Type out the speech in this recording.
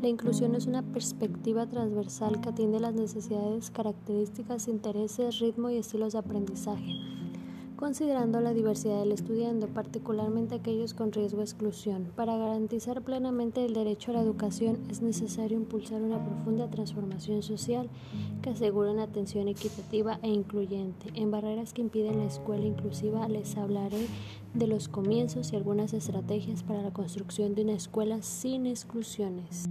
La inclusión es una perspectiva transversal que atiende las necesidades, características, intereses, ritmo y estilos de aprendizaje considerando la diversidad del estudiante, particularmente aquellos con riesgo de exclusión. Para garantizar plenamente el derecho a la educación es necesario impulsar una profunda transformación social que asegure una atención equitativa e incluyente. En barreras que impiden la escuela inclusiva les hablaré de los comienzos y algunas estrategias para la construcción de una escuela sin exclusiones.